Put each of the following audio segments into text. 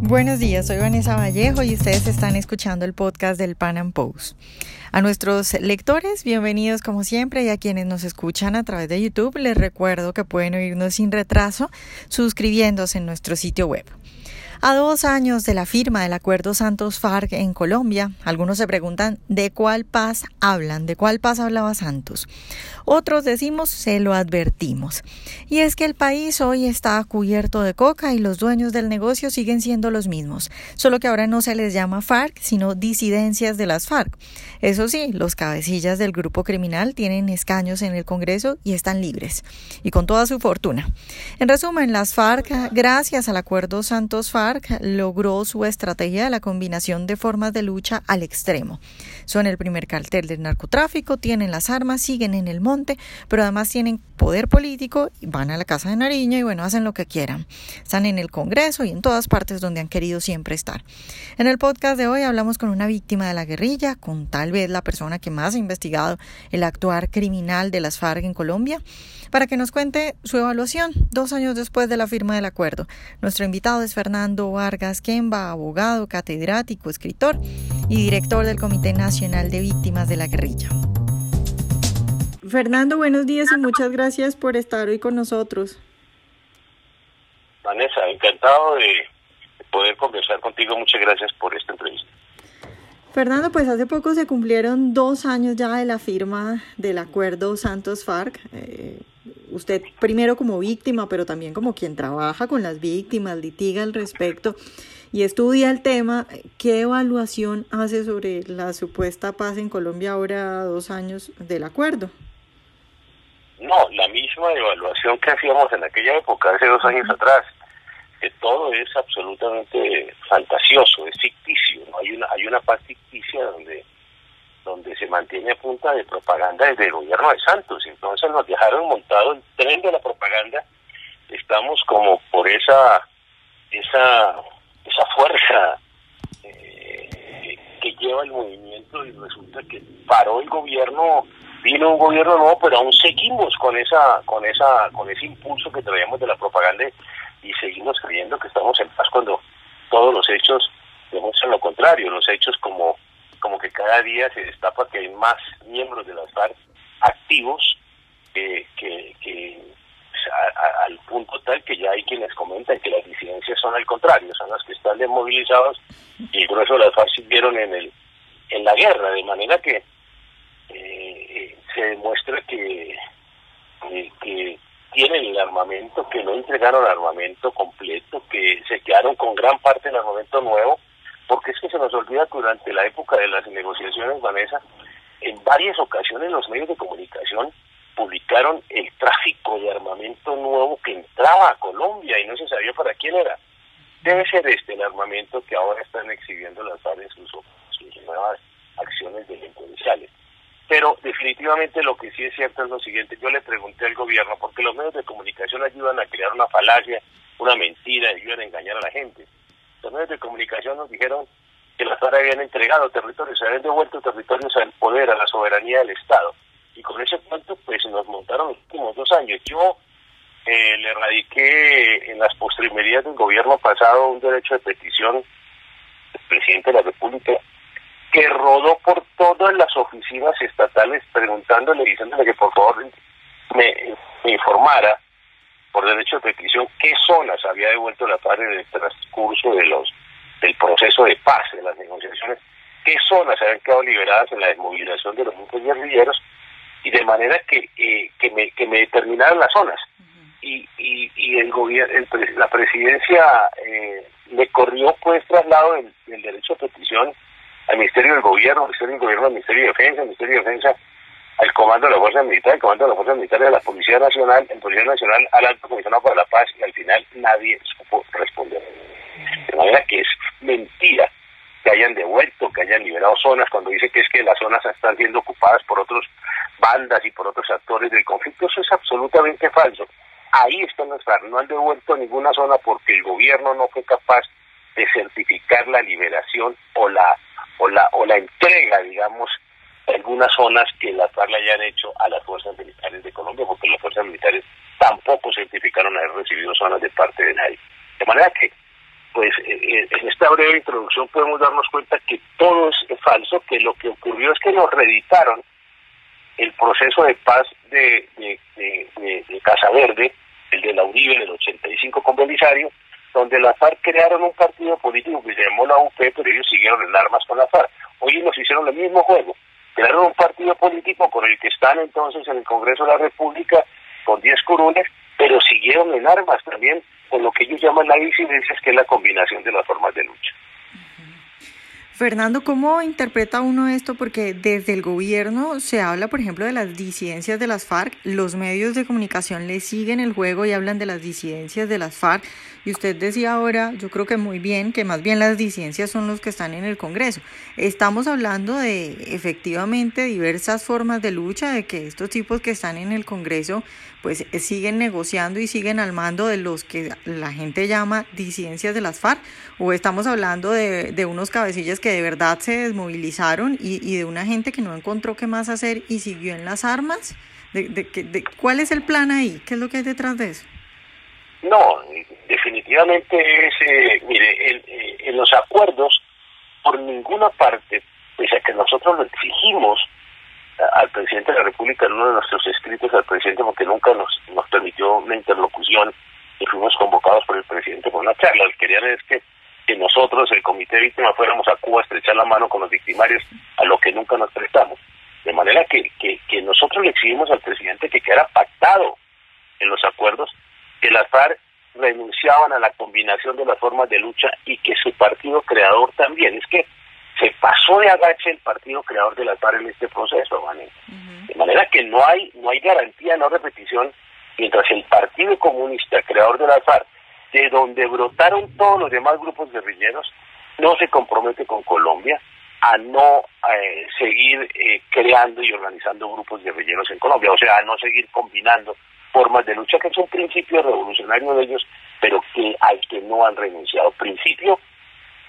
Buenos días, soy Vanessa Vallejo y ustedes están escuchando el podcast del Pan Am Post. A nuestros lectores, bienvenidos como siempre y a quienes nos escuchan a través de YouTube, les recuerdo que pueden oírnos sin retraso suscribiéndose en nuestro sitio web. A dos años de la firma del Acuerdo Santos-FARC en Colombia, algunos se preguntan de cuál paz hablan, de cuál paz hablaba Santos. Otros decimos se lo advertimos. Y es que el país hoy está cubierto de coca y los dueños del negocio siguen siendo los mismos, solo que ahora no se les llama FARC, sino disidencias de las FARC. Eso sí, los cabecillas del grupo criminal tienen escaños en el Congreso y están libres, y con toda su fortuna. En resumen, las FARC, gracias al Acuerdo Santos-FARC, logró su estrategia de la combinación de formas de lucha al extremo. Son el primer cartel del narcotráfico, tienen las armas, siguen en el monte, pero además tienen poder político, van a la Casa de Nariño y bueno, hacen lo que quieran. Están en el Congreso y en todas partes donde han querido siempre estar. En el podcast de hoy hablamos con una víctima de la guerrilla, con tal vez la persona que más ha investigado el actuar criminal de las FARC en Colombia, para que nos cuente su evaluación dos años después de la firma del acuerdo. Nuestro invitado es Fernando Vargas Kemba, abogado, catedrático, escritor y director del Comité Nacional de Víctimas de la Guerrilla. Fernando, buenos días y muchas gracias por estar hoy con nosotros. Vanessa, encantado de poder conversar contigo. Muchas gracias por esta entrevista. Fernando, pues hace poco se cumplieron dos años ya de la firma del acuerdo Santos-FARC. Eh, usted primero como víctima, pero también como quien trabaja con las víctimas, litiga al respecto y estudia el tema, ¿qué evaluación hace sobre la supuesta paz en Colombia ahora dos años del acuerdo? No, la misma evaluación que hacíamos en aquella época, hace dos años atrás, que todo es absolutamente fantasioso, es ficticio, ¿no? hay una hay una paz ficticia donde donde se mantiene a punta de propaganda desde el gobierno de Santos. Entonces nos dejaron montado el tren de la propaganda. Estamos como por esa esa esa fuerza eh, que lleva el movimiento y resulta que paró el gobierno vino un gobierno nuevo pero aún seguimos con esa con esa con ese impulso que traíamos de la propaganda y seguimos creyendo que estamos en paz cuando todos los hechos demuestran lo contrario los hechos como como que cada día se destapa que hay más miembros de las FARC activos que, que, pues, al punto tal que ya hay quienes comentan que las disidencias son al contrario, son las que están desmovilizados y el grueso de las FARC sirvieron en el en la guerra, de manera que eh, se demuestra que, eh, que tienen el armamento, que no entregaron armamento completo, que se quedaron con gran parte del armamento nuevo porque es que se nos olvida que durante la época de las negociaciones, Vanessa, en varias ocasiones los medios de comunicación publicaron el tráfico de armamento nuevo que entraba a Colombia y no se sabía para quién era. Debe ser este el armamento que ahora están exhibiendo las FARC en sus, sus nuevas acciones delincuenciales. Pero definitivamente lo que sí es cierto es lo siguiente, yo le pregunté al gobierno, porque los medios de comunicación ayudan a crear una falacia, una mentira, ayudan a engañar a la gente los medios de comunicación nos dijeron que las FARC habían entregado territorios, habían devuelto territorios al poder, a la soberanía del Estado. Y con ese punto, pues nos montaron los últimos dos años. Yo eh, le radiqué en las postrimerías del gobierno pasado un derecho de petición del presidente de la República que rodó por todas las oficinas estatales preguntándole, diciéndole que por favor me, informara por derecho de petición qué zonas había devuelto la FARC en el transcurso de los del proceso de paz, de las negociaciones, qué zonas habían quedado liberadas en la desmovilización de los grupos guerrilleros y de manera que, eh, que, me, que me determinaran las zonas. Y, y, y el gobierno, la presidencia eh, le corrió pues traslado del, del derecho de petición al Ministerio del Gobierno, al Ministerio del Gobierno, al Ministerio de Defensa, al Ministerio de Defensa al Comando de la Fuerza Militar, al Comando de la Fuerza Militar de la Policía Nacional, el Policía Nacional al Alto Comisionado para la Paz y al final nadie supo responder. De manera que es mentira que hayan devuelto, que hayan liberado zonas, cuando dice que es que las zonas están siendo ocupadas por otros bandas y por otros actores del conflicto, eso es absolutamente falso. Ahí están las no han devuelto ninguna zona porque el gobierno no fue capaz de certificar la liberación o la o la o la entrega, digamos, algunas zonas que las FARC le hayan hecho a las fuerzas militares de Colombia, porque las fuerzas militares tampoco certificaron haber recibido zonas de parte de nadie. De manera que pues en esta breve introducción podemos darnos cuenta que todo es falso, que lo que ocurrió es que nos reeditaron el proceso de paz de, de, de, Casa Verde, el de la Uribe en el 85 con Belisario, donde la FARC crearon un partido político que se llamó la UP, pero ellos siguieron en armas con la FARC. Hoy nos hicieron el mismo juego. Crearon un partido político con el que están entonces en el Congreso de la República con 10 curules, pero siguieron en armas también con lo que ellos llaman la disidencia, que es la combinación de las formas de lucha. Fernando, ¿cómo interpreta uno esto? Porque desde el gobierno se habla, por ejemplo, de las disidencias de las FARC, los medios de comunicación le siguen el juego y hablan de las disidencias de las FARC. Y usted decía ahora, yo creo que muy bien, que más bien las disidencias son los que están en el Congreso. Estamos hablando de efectivamente diversas formas de lucha, de que estos tipos que están en el Congreso pues siguen negociando y siguen al mando de los que la gente llama disidencias de las FARC, o estamos hablando de, de unos cabecillas que de verdad se desmovilizaron y, de una gente que no encontró qué más hacer y siguió en las armas? De, de, ¿Cuál es el plan ahí? ¿Qué es lo que hay detrás de eso? No, definitivamente es, eh, mire, eh, en, los acuerdos, por ninguna parte, pese a que nosotros lo exigimos al presidente de la República en uno de nuestros escritos al presidente, porque nunca nos, nos permitió una interlocución y fuimos convocados por el presidente por una charla. Lo que querían es que que nosotros, el Comité de Víctimas, fuéramos a Cuba a estrechar la mano con los victimarios, a lo que nunca nos prestamos. De manera que, que, nosotros le exigimos al presidente que quedara pactado en los acuerdos que las FARC renunciaban a la combinación de las formas de lucha y que su partido creador también. Es que se pasó de agache el partido creador de las FARC en este proceso, De manera que no hay, no hay garantía, no repetición, mientras el Partido Comunista, creador de las FARC, de donde brotaron todos los demás grupos guerrilleros, no se compromete con Colombia a no eh, seguir eh, creando y organizando grupos guerrilleros en Colombia, o sea, a no seguir combinando formas de lucha, que es un principio revolucionario de ellos, pero que al que no han renunciado. Principio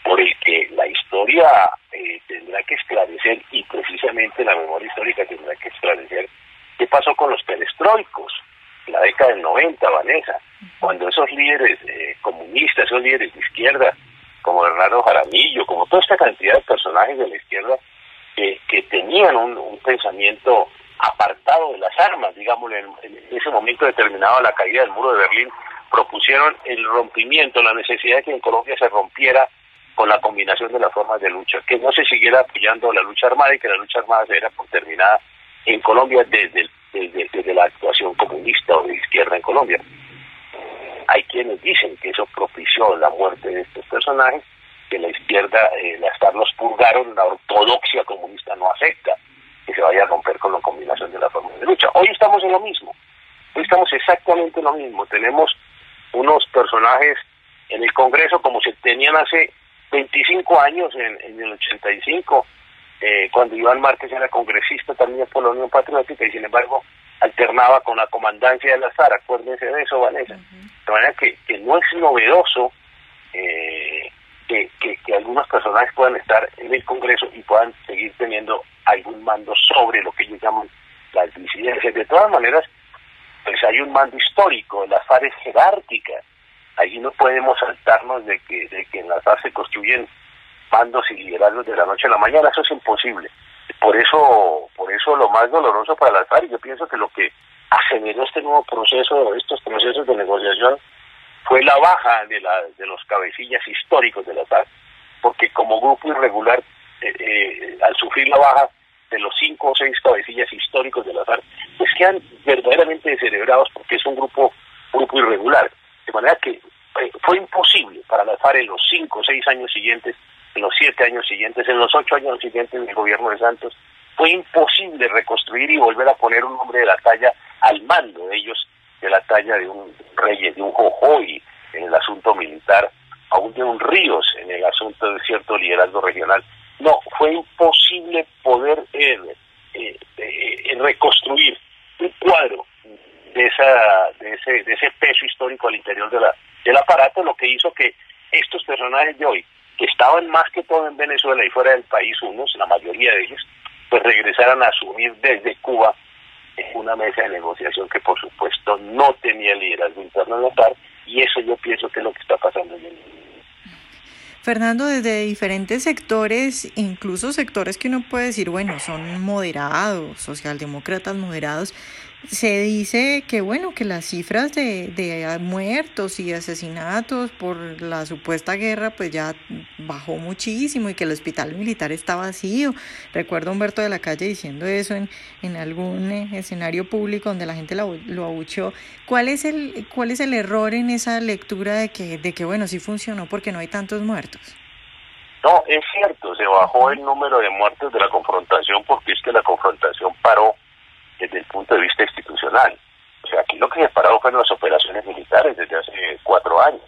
por el que la historia eh, tendrá que esclarecer y precisamente la memoria histórica tendrá que esclarecer qué pasó con los perestroicos en la década del 90, Vanessa cuando esos líderes eh, comunistas, esos líderes de izquierda, como Bernardo Jaramillo, como toda esta cantidad de personajes de la izquierda, que tenían un, pensamiento apartado de las armas, digamos, en, ese momento determinado la caída del muro de Berlín, propusieron el rompimiento, la necesidad de que en Colombia se rompiera con la combinación de las formas de lucha, que no se siguiera apoyando la lucha armada y que la lucha armada se diera por terminada en Colombia desde, desde, desde la actuación comunista o de izquierda en Colombia. Hay quienes dicen que eso propició la muerte de estos personajes, que la izquierda, eh, las los purgaron, la ortodoxia comunista no acepta que se vaya a romper con la combinación de la forma de lucha. Hoy estamos en lo mismo, hoy estamos exactamente en lo mismo. Tenemos unos personajes en el Congreso como se tenían hace 25 años, en, en el 85, eh, cuando Iván Márquez era congresista también por la Unión Patriótica y sin embargo alternaba con la comandancia de la SAR, acuérdense de eso, Vanessa. De manera que, que no es novedoso eh, que, que, algunos personajes puedan estar en el Congreso y puedan seguir teniendo algún mando sobre lo que ellos llaman las disidencias. De todas maneras, pues hay un mando histórico, la FARC es jerárquica. Allí no podemos saltarnos de que, de que en la FARC se construyen mandos y liderazgos de la noche a la mañana, eso es imposible. Por eso, por eso lo más doloroso para las FARC, yo pienso que lo que aceleró este nuevo proceso, estos procesos de negociación, fue la baja de, la, de los cabecillas históricos de la FARC, porque como grupo irregular, eh, eh, al sufrir la baja de los cinco o seis cabecillas históricos de la FARC, pues quedan verdaderamente descerebrados porque es un grupo, grupo irregular. De manera que eh, fue imposible para la FARC en los cinco o seis años siguientes en los siete años siguientes, en los ocho años siguientes del gobierno de Santos, fue imposible reconstruir y volver a poner un hombre de la talla al mando de ellos, de la talla de un rey, de un jojoy en el asunto militar, aún de un Ríos en el asunto de cierto liderazgo regional. No, fue imposible poder eh, eh, eh, reconstruir un cuadro de, esa, de, ese, de ese peso histórico al interior de la, del aparato, lo que hizo que estos personajes de hoy, que estaban más que todo en Venezuela y fuera del país unos, la mayoría de ellos, pues regresaran a asumir desde Cuba una mesa de negociación que por supuesto no tenía liderazgo interno en la FARC y eso yo pienso que es lo que está pasando en el Fernando, desde diferentes sectores, incluso sectores que uno puede decir, bueno, son moderados, socialdemócratas moderados, se dice que bueno, que las cifras de, de, muertos y asesinatos por la supuesta guerra pues ya bajó muchísimo y que el hospital militar está vacío. Recuerdo a Humberto de la Calle diciendo eso en, en algún eh, escenario público donde la gente lo, lo abuchó. ¿Cuál es el, cuál es el error en esa lectura de que, de que bueno, sí funcionó porque no hay tantos muertos? No, es cierto, se bajó el número de muertos de la confrontación porque es que la confrontación paró desde el punto de vista institucional. O sea, aquí lo que se paró fueron las operaciones militares desde hace cuatro años.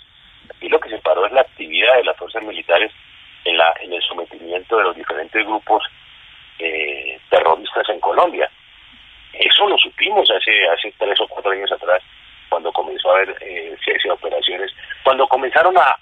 Aquí lo que se paró es la actividad de las fuerzas militares en, la, en el sometimiento de los diferentes grupos eh, terroristas en Colombia. Eso lo supimos hace, hace tres o cuatro años atrás, cuando comenzó a haber eh, cese operaciones, cuando comenzaron a,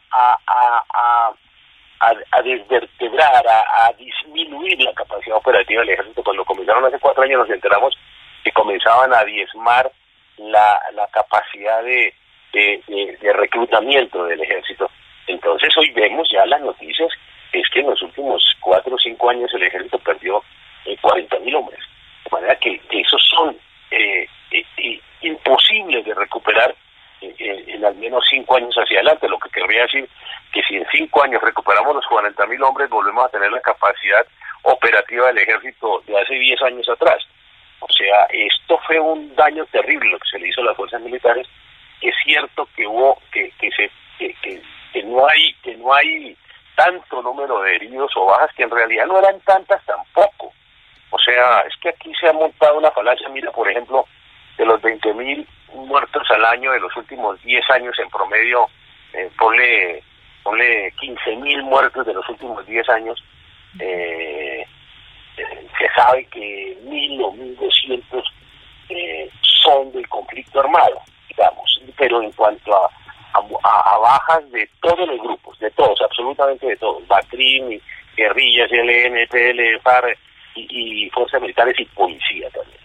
desvertebrar, a disminuir la capacidad operativa del ejército, cuando comenzaron hace cuatro años nos enteramos que comenzaban a diezmar la, la capacidad de, de, reclutamiento del ejército. Entonces hoy vemos ya las noticias, es que en los últimos cuatro o cinco años el ejército perdió eh, 40 mil hombres. De manera que, que esos son eh, eh, imposibles de recuperar en al menos cinco años hacia adelante, lo que querría decir que si en cinco años recuperamos los 40 mil hombres, volvemos a tener la capacidad operativa del ejército de hace 10 años atrás. O sea, esto fue un daño terrible que se le hizo a las fuerzas militares. Es cierto que hubo que que se que, no hay que no hay tanto número de heridos o bajas que en realidad no eran tantas tampoco. O sea, es que aquí se ha montado una falacia. Mira, por ejemplo, de los 20 mil muertos al año de los últimos 10 años en promedio, eh, ponle, ponle 15 mil muertos de los últimos 10 años. Eh, sabe que mil o mil doscientos eh, son del conflicto armado, digamos, pero en cuanto a, a, bajas de todos los grupos, de todos, absolutamente de todos, Batrim, guerrillas, LN, PL, FARC y, y fuerzas militares y policía también.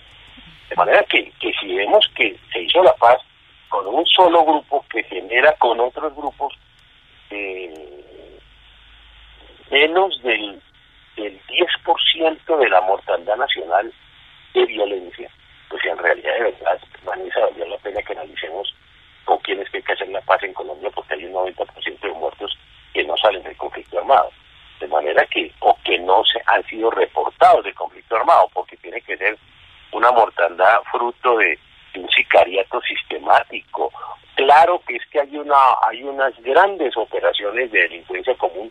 De manera que, que si vemos que se hizo la paz con un solo grupo que genera con otros grupos eh, menos del el 10% de la mortandad nacional de violencia, pues en realidad de verdad, Vanessa, valdría la pena que analicemos con quiénes hay que hacer la paz en Colombia, porque hay un 90% de muertos que no salen del conflicto armado. De manera que, o que no se han sido reportados del conflicto armado, porque tiene que ser una mortandad fruto de, de un sicariato sistemático. Claro que es que hay una hay unas grandes operaciones de delincuencia común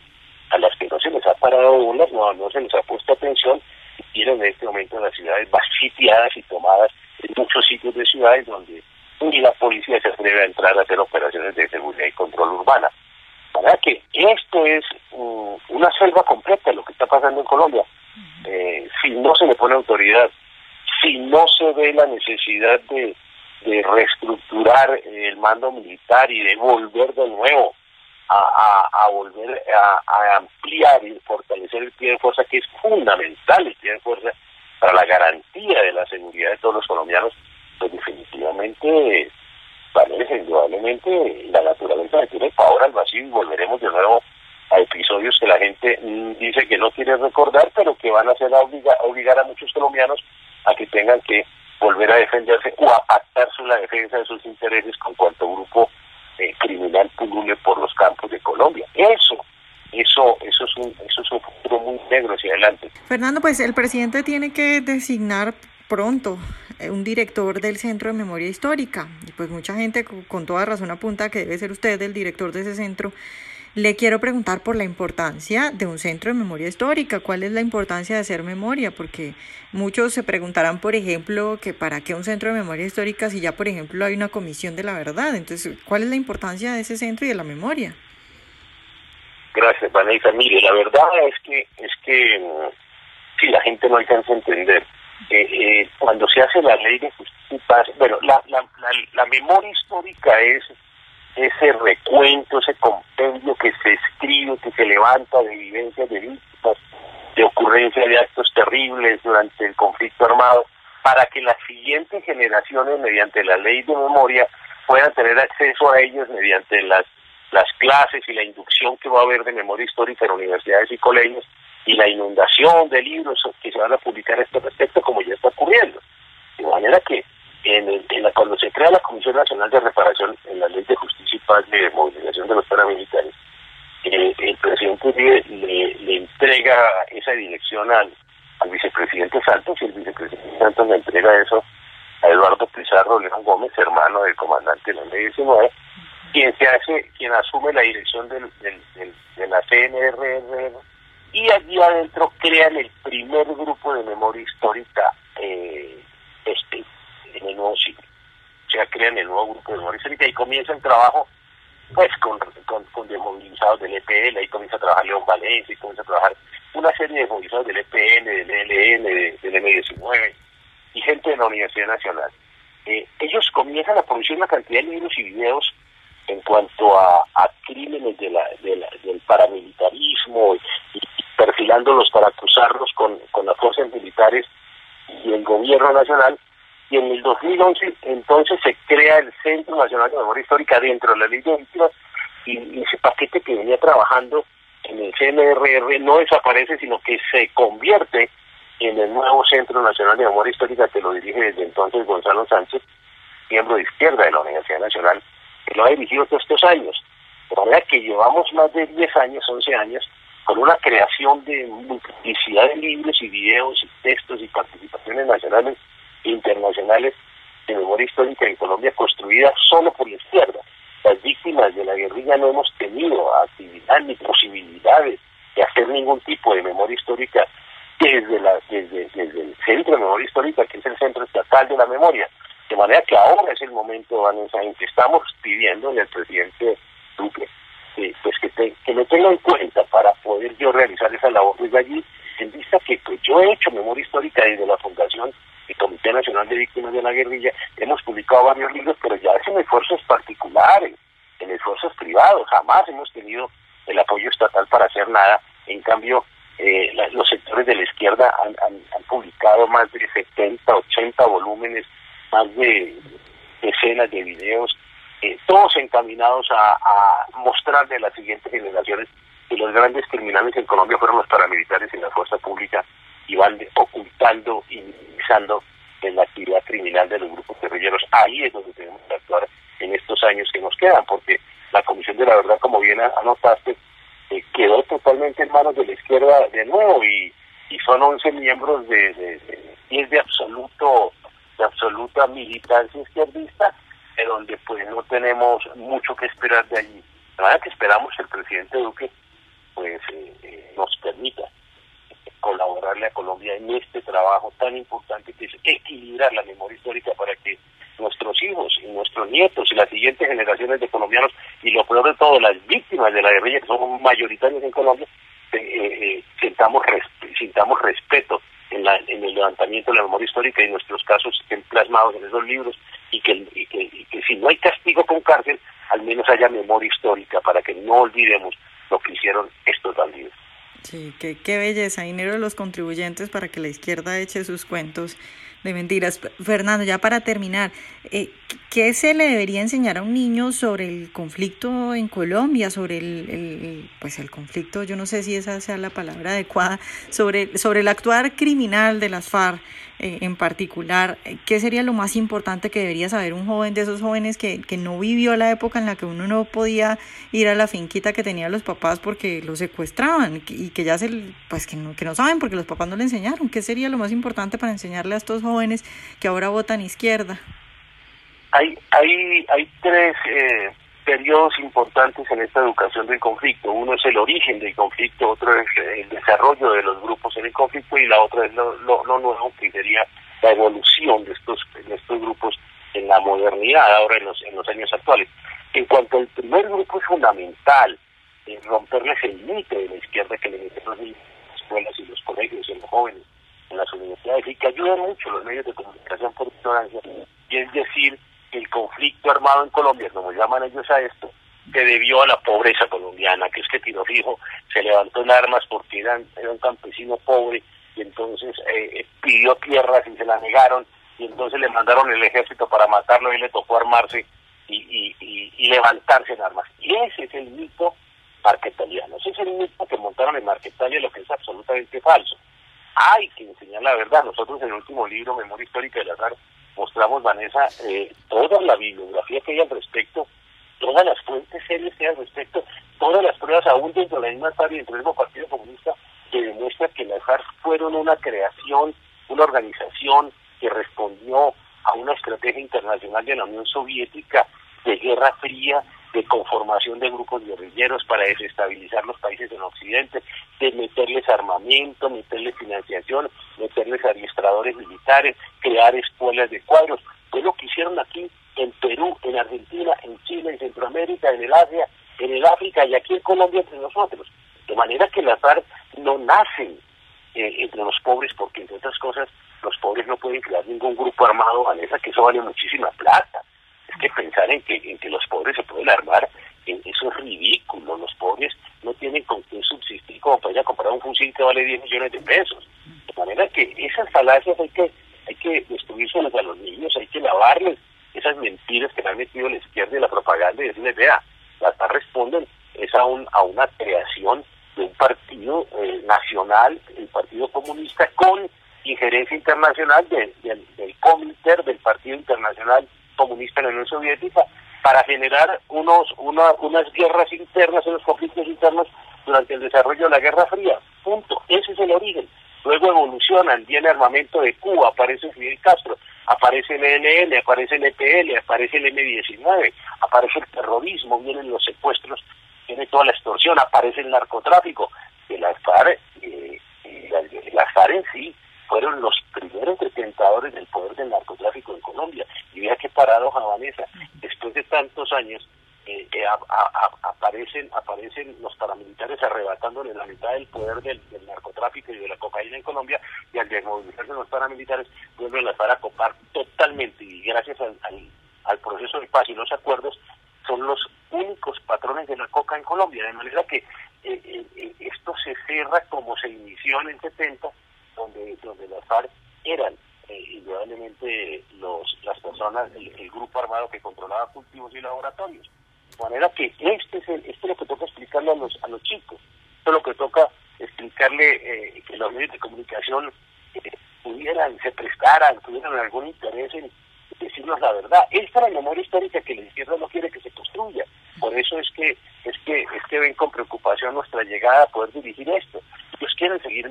a las que no se les ha parado bolas, no, no se les ha puesto atención y tienen en este momento las ciudades sitiadas y tomadas en muchos sitios de ciudades donde ni la policía se atreve a entrar a hacer operaciones de seguridad y control urbana. Para que esto es um, una selva completa lo que está pasando en Colombia. Eh, si no se le pone autoridad, si no se ve la necesidad de, de reestructurar el mando militar y de volver de nuevo a, a, volver a, ampliar y fortalecer el pie de fuerza, que es fundamental el pie de fuerza para la garantía de la seguridad de todos los colombianos, pues definitivamente parece indudablemente la naturaleza de tiene ahora al vacío y volveremos de nuevo a episodios que la gente mm, dice que no quiere recordar, pero que van a hacer obligar, obligar a muchos colombianos a que tengan que volver a defenderse o a pactar la defensa de sus intereses con cuanto grupo eh, criminal pulule por los campos de Colombia. Eso, eso, eso es un, eso es un futuro muy negro hacia adelante. Fernando, pues el presidente tiene que designar pronto eh, un director del Centro de Memoria Histórica. Y pues mucha gente con toda razón apunta que debe ser usted el director de ese centro. Le quiero preguntar por la importancia de un centro de memoria histórica. ¿Cuál es la importancia de hacer memoria? Porque muchos se preguntarán, por ejemplo, que para qué un centro de memoria histórica si ya, por ejemplo, hay una comisión de la verdad. Entonces, ¿cuál es la importancia de ese centro y de la memoria? Gracias, Vanessa. Mire, la verdad es que es que mm, si la gente no alcanza a entender, eh, eh, cuando se hace la ley de justicia, bueno, la, la, la, la memoria histórica es ese recuento, ese compendio que se escribe, que se levanta de vivencias de víctimas, de ocurrencias de actos terribles durante el conflicto armado, para que las siguientes generaciones, mediante la ley de memoria, puedan tener acceso a ellos mediante las las clases y la inducción que va a haber de memoria histórica en universidades y colegios y la inundación de libros que se van a publicar a este respecto como ya está ocurriendo. De manera que cuando se crea la Comisión Nacional de Reparación en la Ley de Justicia y Paz de Movilización de los Paramilitares, eh, el presidente le, le, entrega esa dirección al, vicepresidente Santos y el vicepresidente Santos le entrega eso a Eduardo Pizarro León Gómez, hermano del comandante de la Ley 19, quien se hace, quien asume la dirección de la CNRR y allí adentro crean el primer grupo de memoria histórica eh, este en el nuevo siglo. O sea, crean el nuevo grupo de histórica y comienza el trabajo pues con, con, con desmovilizados del EPL, ahí comienza a trabajar León Valencia, y comienza a trabajar una serie de movilizados del EPN, del ELN, del M19 y gente de la Universidad Nacional. Eh, ellos comienzan a producir una cantidad de libros y videos en cuanto a, crímenes de la, del paramilitarismo y, perfilándolos para acusarlos con, con las fuerzas militares y el gobierno nacional y en el 2011 entonces se crea el Centro Nacional de Memoria Histórica dentro de la ley de víctimas y, ese paquete que venía trabajando en el CNRR no desaparece sino que se convierte en el nuevo Centro Nacional de Memoria Histórica que lo dirige desde entonces Gonzalo Sánchez, miembro de izquierda de la Universidad Nacional, que lo ha dirigido todos estos años. De manera que llevamos más de 10 años, 11 años, con una creación de multiplicidad de libros y videos y textos y participaciones nacionales internacionales de memoria histórica en Colombia construida solo por la izquierda. Las víctimas de la guerrilla no hemos tenido actividad ni posibilidades de hacer ningún tipo de memoria histórica desde, la, desde, desde el Centro de Memoria Histórica, que es el Centro Estatal de la Memoria. De manera que ahora es el momento, Vanessa, en que estamos pidiendo al presidente Duque pues que, que me tenga en cuenta para poder yo realizar esa labor desde allí, en vista que pues, yo he hecho memoria histórica desde la Fundación el Comité Nacional de Víctimas de la Guerrilla, hemos publicado varios libros, pero ya es en esfuerzos particulares, en esfuerzos privados, jamás hemos tenido el apoyo estatal para hacer nada, en cambio eh, los sectores de la izquierda han, han, publicado más de 70, 80 volúmenes, más de decenas de videos, eh, todos encaminados a, a mostrarle a las siguientes generaciones que los grandes criminales en Colombia fueron los paramilitares y la fuerza pública y van ocultando y minimizando en la actividad criminal de los grupos guerrilleros. Ahí es donde tenemos que actuar en estos años que nos quedan, porque la Comisión de la Verdad, como bien anotaste, eh, quedó totalmente en manos de la izquierda de nuevo y, y son 11 miembros de, de, de, de absoluto de absoluta militancia izquierdista, de donde pues no tenemos mucho que esperar de allí. La verdad que esperamos el presidente Duque pues eh, eh, nos permita a Colombia en este trabajo tan importante que es equilibrar la memoria histórica para que nuestros hijos y nuestros nietos y las siguientes generaciones de colombianos y lo peor de todo, las víctimas de la guerrilla que son mayoritarias en Colombia, eh, eh, sintamos, sintamos respeto en, la, el levantamiento de la memoria histórica y nuestros casos estén plasmados en esos libros y que, y que si no hay castigo con cárcel, al menos haya memoria histórica para que no olvidemos lo que hicieron estos bandidos. Sí, qué, qué belleza, dinero de los contribuyentes para que la izquierda eche sus cuentos de mentiras. Fernando, ya para terminar, eh, ¿qué se le debería enseñar a un niño sobre el conflicto en Colombia, sobre el, el, pues el conflicto, yo no sé si esa sea la palabra adecuada, sobre, sobre el actuar criminal de las FARC eh, en particular? ¿Qué sería lo más importante que debería saber un joven de esos jóvenes que, que no vivió la época en la que uno no podía ir a la finquita que tenían los papás porque los secuestraban y que ya se, pues que no, que no saben porque los papás no le enseñaron? ¿Qué sería lo más importante para enseñarle a estos jóvenes? Jóvenes que ahora votan izquierda? Hay, hay, hay tres eh, periodos importantes en esta educación del conflicto. Uno es el origen del conflicto, otro es el desarrollo de los grupos en el conflicto y la otra es lo, lo, nuevo, que sería la evolución de estos, de estos grupos en la modernidad, ahora en los, en los años actuales. En cuanto al primer grupo es fundamental, eh, romperles el mito de la izquierda que le meten las escuelas y los colegios y los jóvenes en universidades y que ayudan mucho los medios de comunicación por ignorancia, y es decir, el conflicto armado en Colombia, como llaman ellos a esto, se debió a la pobreza colombiana, que es que Tiro Fijo se levantó en armas porque era, un campesino pobre y entonces eh, eh, pidió tierras y se la negaron y entonces le mandaron el ejército para matarlo y le tocó armarse y, y, levantarse en armas. Y ese es el mito marquetaliano, ese es el mito que montaron en Marquetalia, lo que es absolutamente falso. Hay que enseñar la verdad. Nosotros en el último libro, Memoria Histórica del Azar, mostramos, Vanessa, eh, toda la bibliografía que hay al respecto, todas las fuentes serias que hay al respecto, todas las pruebas, aún dentro de la misma FARC y dentro del mismo Partido Comunista, que demuestra que las FARC fueron una creación, una organización que respondió a una estrategia internacional de la Unión Soviética de guerra fría, de conformación de grupos guerrilleros para desestabilizar los países en Occidente, de meterles armamento, meterles financiación, meterles adiestradores militares, crear escuelas de cuadros. Fue lo que hicieron aquí en Perú, en Argentina, en Chile, en Centroamérica, en el Asia, en el África y aquí en Colombia entre nosotros. De manera que las FARC no nacen eh, entre los pobres porque, entre otras cosas, los pobres no pueden crear ningún grupo armado, Vanessa, que eso vale muchísima plata. Es que pensar en que, en que los pobres se pueden armar, eso es ridículo. Los pobres no tienen con qué subsistir como para ir a comprar un fusil que vale 10 millones de pesos. De manera que esas falacias hay que hay que destruírselas a los niños, hay que lavarles esas mentiras que le han metido la izquierda y la propaganda y decirles, vea, las responden es a, un, a una creación de un partido eh, nacional, el Partido Comunista, con injerencia internacional del Comité del Partido Internacional Comunista en la Unión Soviética, para generar unos una, unas guerras internas, unos conflictos internos durante el desarrollo de la Guerra Fría. Es el origen. Luego evolucionan, viene armamento de Cuba, aparece Fidel Castro, aparece el ELN, aparece el EPL, aparece el M-19, aparece el terrorismo, vienen los secuestros, viene toda la extorsión, aparece el narcotráfico. El FARC, eh, la FARC en sí fueron los primeros detentadores del poder del narcotráfico en Colombia. Y vea qué paradoja, Vanessa, después de tantos años, eh, eh aparecen aparecen los paramilitares arrebatándole la mitad del poder del, narcotráfico y de la cocaína en Colombia y al desmovilizarse los paramilitares vuelven a estar a copar totalmente y gracias al, al, proceso de paz y los acuerdos son los únicos patrones de la coca en Colombia de manera que eh, eh, esto se cierra como se inició en el 70 donde, donde las FARC eran eh, indudablemente los, las personas, el, grupo armado que controlaba cultivos y laboratorios. De manera que este es, el, este es lo que toca explicarle a los, a los chicos. Esto es lo que toca explicarle eh, que los medios de comunicación eh, pudieran, se prestaran, tuvieran algún interés en decirnos la verdad. Esta es la memoria histórica que la izquierda no quiere que se construya. Por eso es que es que es que ven con preocupación nuestra llegada a poder dirigir esto. Ellos quieren seguir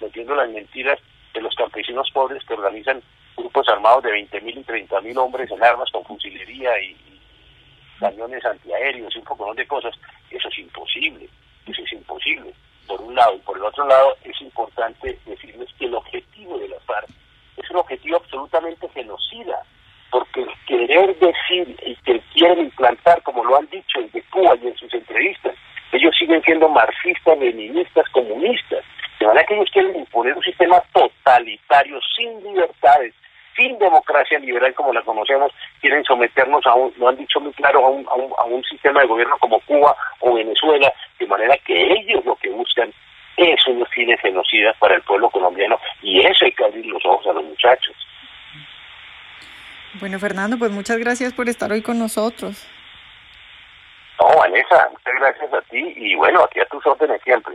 metiendo las mentiras de los campesinos pobres que organizan grupos armados de 20.000 y 30.000 hombres en armas con fusilería y, cañones antiaéreos un poco de cosas. Eso es imposible. Eso es imposible. Por un lado. Y por el otro lado, es importante decirles que el objetivo de la FARC es un objetivo absolutamente genocida porque querer decir y que quieren implantar, como lo han dicho en Cuba y en sus entrevistas, ellos siguen siendo marxistas, leninistas, comunistas. De manera que ellos quieren imponer un sistema totalitario, sin libertades, sin democracia liberal como la conocemos, quieren someternos a un, lo han dicho muy claro, a un, a un, a un sistema de gobierno como Cuba o Venezuela, de manera que ellos lo que buscan es unos fines genocidas para el pueblo colombiano y eso hay que abrir los ojos a los muchachos. Bueno, Fernando, pues muchas gracias por estar hoy con nosotros. No, Vanessa, muchas gracias a ti y bueno, aquí a tus órdenes siempre.